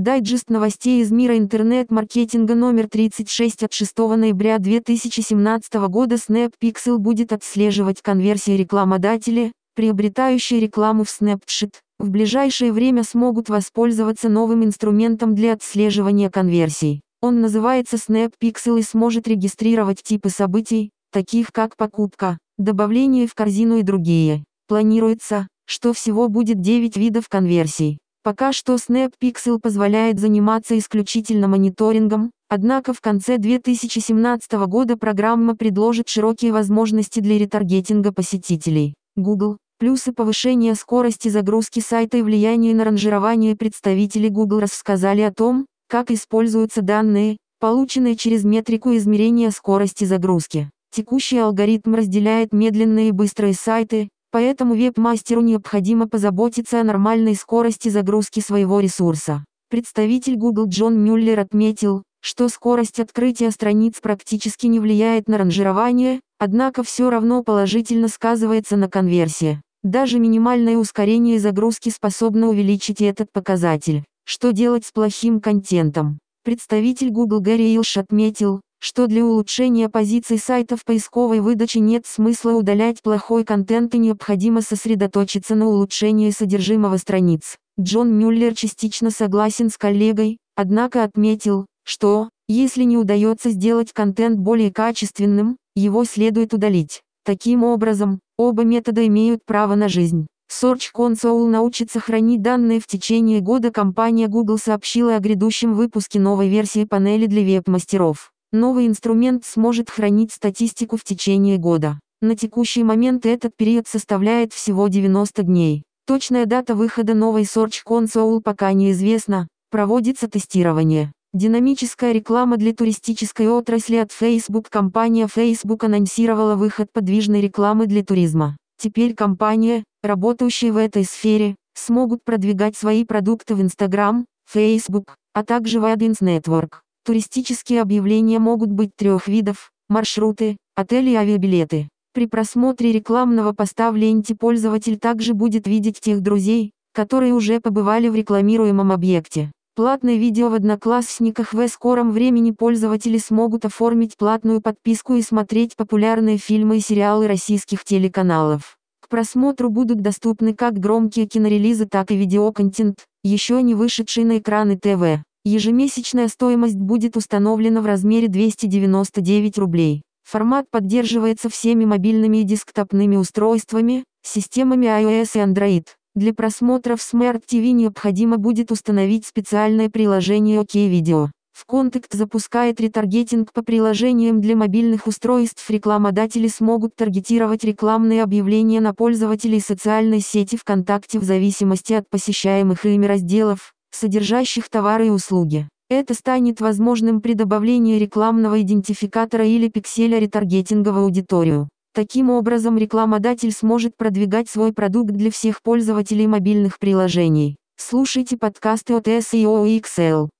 Дайджест новостей из мира интернет-маркетинга номер 36 от 6 ноября 2017 года SnapPixel будет отслеживать конверсии рекламодатели, приобретающие рекламу в Snapchat, в ближайшее время смогут воспользоваться новым инструментом для отслеживания конверсий. Он называется SnapPixel и сможет регистрировать типы событий, таких как покупка, добавление в корзину и другие. Планируется, что всего будет 9 видов конверсий. Пока что SnapPixel позволяет заниматься исключительно мониторингом, однако в конце 2017 года программа предложит широкие возможности для ретаргетинга посетителей. Google. Плюсы повышения скорости загрузки сайта и влияние на ранжирование представители Google рассказали о том, как используются данные, полученные через метрику измерения скорости загрузки. Текущий алгоритм разделяет медленные и быстрые сайты, Поэтому веб-мастеру необходимо позаботиться о нормальной скорости загрузки своего ресурса. Представитель Google Джон Мюллер отметил, что скорость открытия страниц практически не влияет на ранжирование, однако все равно положительно сказывается на конверсии. Даже минимальное ускорение загрузки способно увеличить этот показатель. Что делать с плохим контентом? Представитель Google Гарри Илш отметил, что для улучшения позиций сайта в поисковой выдаче нет смысла удалять плохой контент и необходимо сосредоточиться на улучшении содержимого страниц. Джон Мюллер частично согласен с коллегой, однако отметил, что, если не удается сделать контент более качественным, его следует удалить. Таким образом, оба метода имеют право на жизнь. Search Console научится хранить данные в течение года. Компания Google сообщила о грядущем выпуске новой версии панели для веб-мастеров. Новый инструмент сможет хранить статистику в течение года. На текущий момент этот период составляет всего 90 дней. Точная дата выхода новой Search Console пока неизвестна, проводится тестирование. Динамическая реклама для туристической отрасли от Facebook Компания Facebook анонсировала выход подвижной рекламы для туризма. Теперь компания, работающая в этой сфере, смогут продвигать свои продукты в Instagram, Facebook, а также в Ads Network. Туристические объявления могут быть трех видов – маршруты, отели и авиабилеты. При просмотре рекламного поста в ленте пользователь также будет видеть тех друзей, которые уже побывали в рекламируемом объекте. Платное видео в Одноклассниках в скором времени пользователи смогут оформить платную подписку и смотреть популярные фильмы и сериалы российских телеканалов. К просмотру будут доступны как громкие кинорелизы, так и видеоконтент, еще не вышедший на экраны ТВ. Ежемесячная стоимость будет установлена в размере 299 рублей. Формат поддерживается всеми мобильными и десктопными устройствами, системами iOS и Android. Для просмотра в Smart TV необходимо будет установить специальное приложение OK Video. В Contact запускает ретаргетинг по приложениям для мобильных устройств. Рекламодатели смогут таргетировать рекламные объявления на пользователей социальной сети ВКонтакте в зависимости от посещаемых ими разделов содержащих товары и услуги. Это станет возможным при добавлении рекламного идентификатора или пикселя ретаргетинга в аудиторию. Таким образом рекламодатель сможет продвигать свой продукт для всех пользователей мобильных приложений. Слушайте подкасты от SEO XL.